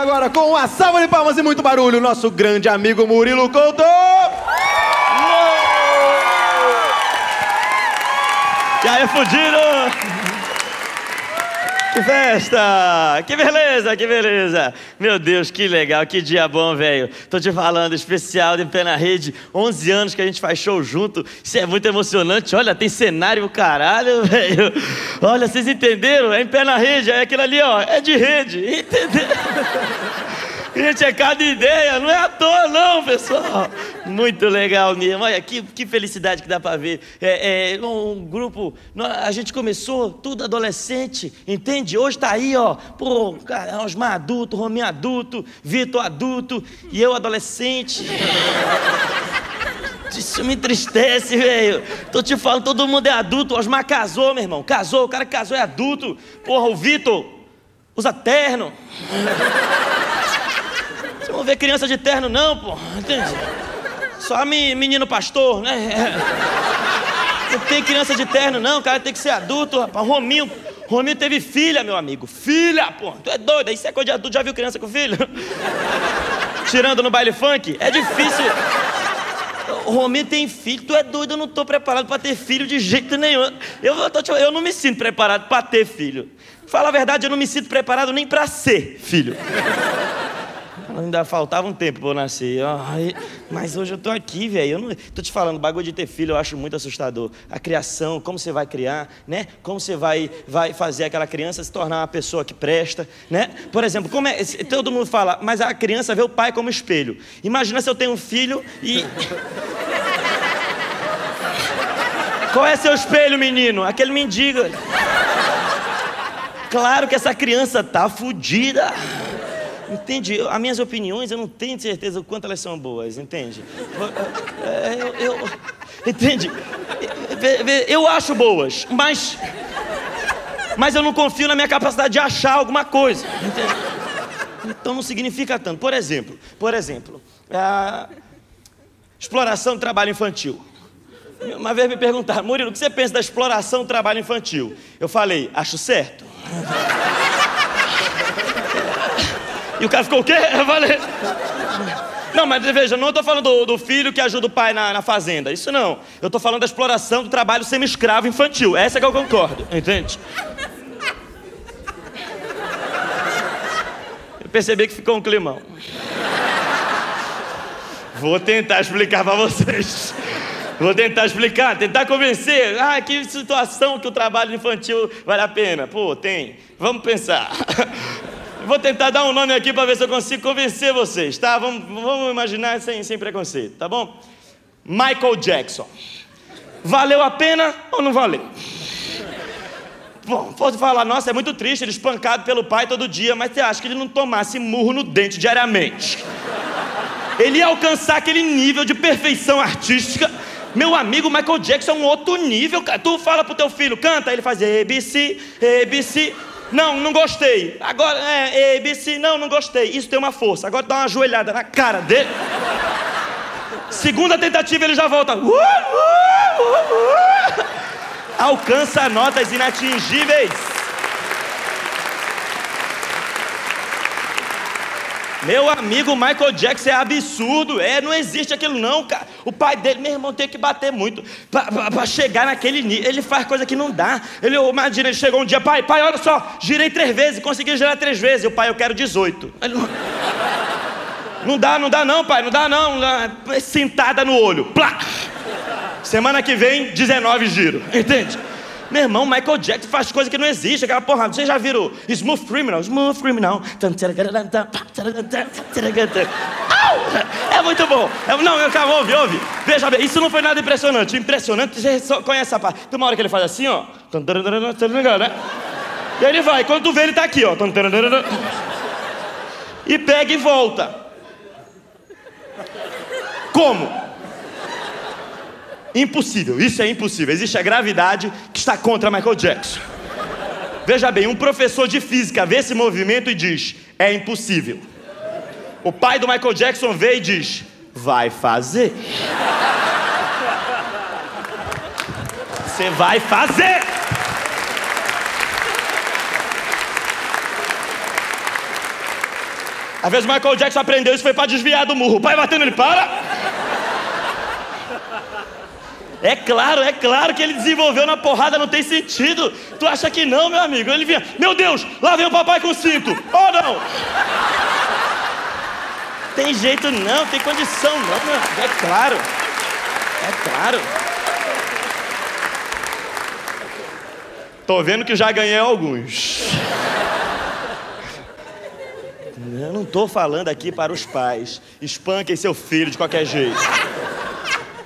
agora com uma salva de palmas e muito barulho, nosso grande amigo Murilo Couto! E aí, fudido! Festa! Que beleza, que beleza! Meu Deus, que legal, que dia bom, velho. Tô te falando, especial de Pé na Rede, 11 anos que a gente faz show junto. Isso é muito emocionante. Olha, tem cenário caralho, velho. Olha, vocês entenderam? É em Pé na Rede, é aquilo ali, ó, é de rede. Entenderam? Gente, é cada ideia, não é à toa, não, pessoal. Muito legal mesmo. Olha, que, que felicidade que dá para ver. É, é, um grupo, a gente começou tudo adolescente, entende? Hoje tá aí, ó, pô, Osmar adulto, Rominho adulto, Vitor adulto e eu adolescente. Isso me entristece, velho. Tô te falando, todo mundo é adulto. Osmar casou, meu irmão. Casou, o cara que casou é adulto. Porra, o Vitor usa terno. Não vê criança de terno, não, pô. Entende? Só menino pastor, né? Não tem criança de terno, não. O cara tem que ser adulto, rapaz. Rominho. Rominho teve filha, meu amigo. Filha, pô. Tu é doido. Isso é coisa de adulto. Já viu criança com filho? Tirando no baile funk? É difícil. O Rominho tem filho, tu é doido, eu não estou preparado para ter filho de jeito nenhum. Eu, eu, eu não me sinto preparado para ter filho. Fala a verdade, eu não me sinto preparado nem para ser filho. Ainda faltava um tempo para eu nascer. Ai, mas hoje eu tô aqui, velho. Eu não tô te falando, bagulho de ter filho eu acho muito assustador. A criação, como você vai criar, né? Como você vai, vai fazer aquela criança se tornar uma pessoa que presta, né? Por exemplo, como é, todo mundo fala, mas a criança vê o pai como espelho. Imagina se eu tenho um filho e Qual é seu espelho, menino? Aquele mendigo. Claro que essa criança tá fodida. Entende? As minhas opiniões, eu não tenho certeza o quanto elas são boas, entende? É, eu, eu, entende? Eu acho boas, mas. Mas eu não confio na minha capacidade de achar alguma coisa. Entende? Então não significa tanto. Por exemplo, por exemplo, exploração do trabalho infantil. Uma vez me perguntaram, Murilo, o que você pensa da exploração do trabalho infantil? Eu falei, acho certo. E o cara ficou o quê? Eu falei. Não, mas veja, não estou falando do, do, filho que ajuda o pai na, na fazenda. Isso não. Eu estou falando da exploração do trabalho semi-escravo infantil. Essa é que eu concordo, entende? Eu percebi que ficou um climão. Vou tentar explicar para vocês. Vou tentar explicar, tentar convencer. Ah, que situação que o trabalho infantil vale a pena. Pô, tem. Vamos pensar. Vou tentar dar um nome aqui para ver se eu consigo convencer vocês, tá? Vamos, vamos imaginar sem, sem preconceito, tá bom? Michael Jackson. Valeu a pena ou não valeu? Bom, pode falar, nossa, é muito triste, ele espancado pelo pai todo dia, mas você acha que ele não tomasse murro no dente diariamente? Ele ia alcançar aquele nível de perfeição artística. Meu amigo Michael Jackson é um outro nível. Tu fala pro teu filho, canta, ele faz ABC, ABC. Não, não gostei. Agora, é, ABC, não, não gostei. Isso tem uma força. Agora dá uma joelhada na cara dele. Segunda tentativa, ele já volta. Uh, uh, uh, Alcança notas inatingíveis. Meu amigo Michael Jackson é absurdo. É, não existe aquilo não, cara. O pai dele, meu irmão, tem que bater muito para chegar naquele nível. Ele faz coisa que não dá. Ele, imagina, ele chegou um dia, pai, pai, olha só, girei três vezes, consegui girar três vezes. E o pai, eu quero 18. Ele, não... dá, não dá não, pai, não dá não. Sentada no olho. Plá! Semana que vem, 19 giro. Entende? Meu irmão, Michael Jackson faz coisa que não existe. Aquela porra, vocês já viram Smooth Criminal? Smooth Criminal. É muito bom. É, não, calma, ouve, ouve. Veja bem, isso não foi nada impressionante. Impressionante, você só conhece essa parte. Tem uma hora que ele faz assim, ó. Né? E ele vai, quando tu vê, ele tá aqui, ó. E pega e volta. Como? Impossível, isso é impossível. Existe a gravidade que está contra Michael Jackson. Veja bem, um professor de física vê esse movimento e diz: é impossível. O pai do Michael Jackson vê e diz: vai fazer. Você vai fazer. Às vezes o Michael Jackson aprendeu isso foi pra desviar do murro. O pai batendo ele, para! É claro, é claro que ele desenvolveu na porrada, não tem sentido. Tu acha que não, meu amigo? Ele vinha, meu Deus, lá vem o papai com cinto. Oh, não! Tem jeito não, tem condição não, meu amigo. É claro. É claro. Tô vendo que já ganhei alguns. Eu não tô falando aqui para os pais. Espanquem seu filho de qualquer jeito.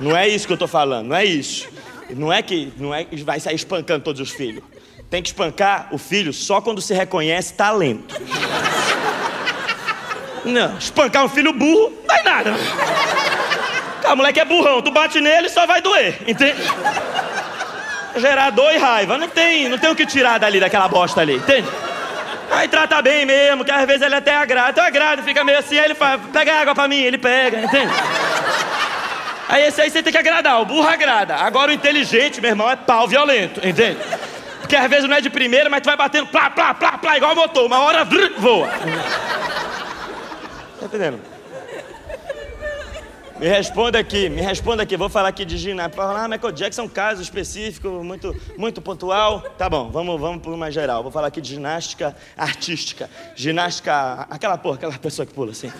Não é isso que eu tô falando, não é isso. Não é que não é vai sair espancando todos os filhos. Tem que espancar o filho só quando se reconhece talento. Não, espancar um filho burro, não dá nada. O moleque é burrão, tu bate nele só vai doer, entende? Gerar dor e raiva, não tem, não tem o que tirar dali daquela bosta ali, entende? Aí trata bem mesmo, que às vezes ele até agrada, então agrada, fica meio assim, aí ele fala, pega água pra mim, ele pega, entende? Aí esse aí você tem que agradar, o burro agrada. Agora o inteligente, meu irmão, é pau violento, entende? Porque às vezes não é de primeira, mas tu vai batendo plá, plá, plá, plá, igual motor. Uma hora vrr, voa. Tá entendendo? Me responda aqui, me responda aqui. Vou falar aqui de ginástica. Ah, Michael Jackson é um caso específico, muito, muito pontual. Tá bom, vamos, vamos por mais geral. Vou falar aqui de ginástica artística. Ginástica. Aquela porra, aquela pessoa que pula assim.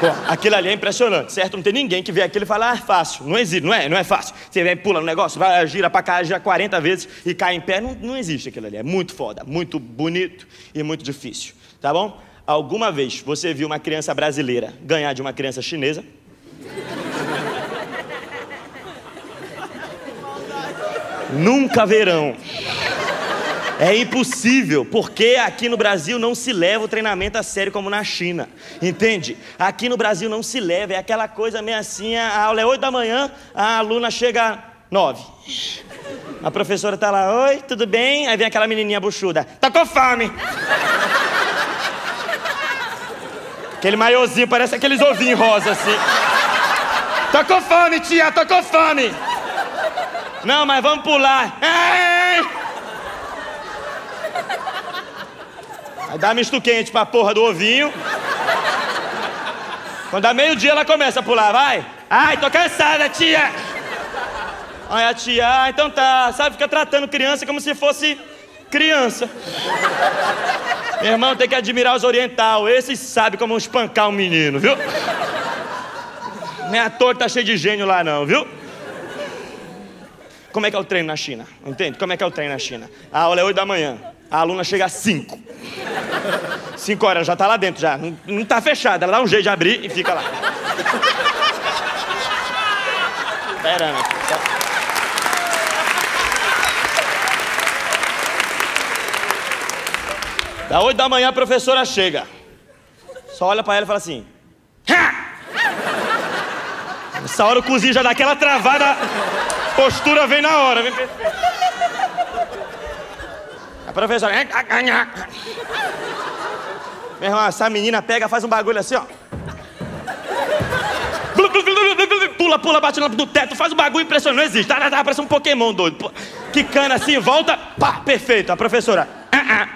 Pô, aquilo ali é impressionante, certo? Não tem ninguém que vê aquilo e fala, ah, fácil. Não existe, não é? Não é fácil. Você vem, pula no negócio, vai, gira pra cá, gira 40 vezes e cai em pé. Não, não existe aquilo ali. É muito foda, muito bonito e muito difícil. Tá bom? Alguma vez você viu uma criança brasileira ganhar de uma criança chinesa? Nunca verão. É impossível, porque aqui no Brasil não se leva o treinamento a sério como na China. Entende? Aqui no Brasil não se leva, é aquela coisa meio assim, a aula é 8 da manhã, a aluna chega 9. A professora tá lá, oi, tudo bem? Aí vem aquela menininha buchuda, tá com fome. Aquele maiozinho, parece aqueles ovinhos rosa assim. Tô com fome, tia, tô com fome. Não, mas vamos pular. Ei! Aí dá misto quente pra porra do ovinho. Quando dá meio-dia ela começa a pular, vai. Ai, tô cansada, tia. Aí a tia, ah, então tá, sabe, fica tratando criança como se fosse criança. Meu irmão tem que admirar os oriental, esses sabem como espancar um menino, viu? À toa que tá cheio de gênio lá não, viu? Como é que é o treino na China? Entende? Como é que é o treino na China? A aula é 8 da manhã. A aluna chega às 5. 5 horas, já tá lá dentro já. Não, não tá fechada. Ela dá um jeito de abrir e fica lá. Esperando. Da 8 da manhã a professora chega. Só olha pra ela e fala assim. Essa hora o cozinho já dá aquela travada. Postura vem na hora, vem A professora. Meu irmão, essa menina pega, faz um bagulho assim, ó. Pula, pula, bate no teto, faz um bagulho impressionante, não existe. Tá, tá, parece um Pokémon doido. Que cana assim, volta, pá, perfeito. A professora. Ah, ah.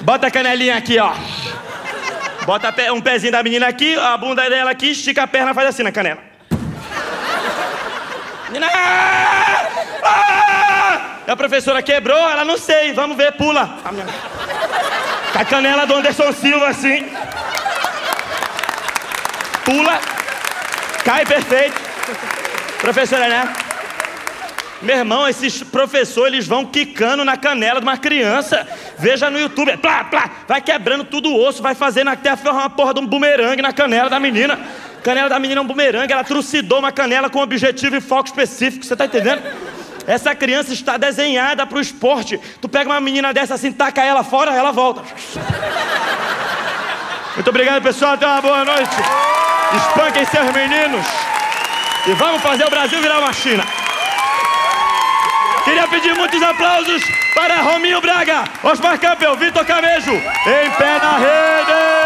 Bota a canelinha aqui, ó. Bota um pezinho da menina aqui, a bunda dela aqui, estica a perna, faz assim na canela. Menina! Ah! A professora quebrou, ela não sei, vamos ver, pula. Com a canela do Anderson Silva assim. Pula. Cai perfeito. Professora, né? Meu irmão, esses professores eles vão quicando na canela de uma criança. Veja no YouTube, plá, plá, vai quebrando tudo o osso, vai fazendo até uma porra de um bumerangue na canela da menina. Canela da menina é um bumerangue, ela trucidou uma canela com objetivo e foco específico, você tá entendendo? Essa criança está desenhada para o esporte. Tu pega uma menina dessa assim, taca ela fora, ela volta. Muito obrigado, pessoal. Até uma boa noite. Espanquem seus meninos. E vamos fazer o Brasil virar uma China. Queria pedir muitos aplausos para Rominho Braga, Osmar Campbell, Vitor Camejo, em pé na rede!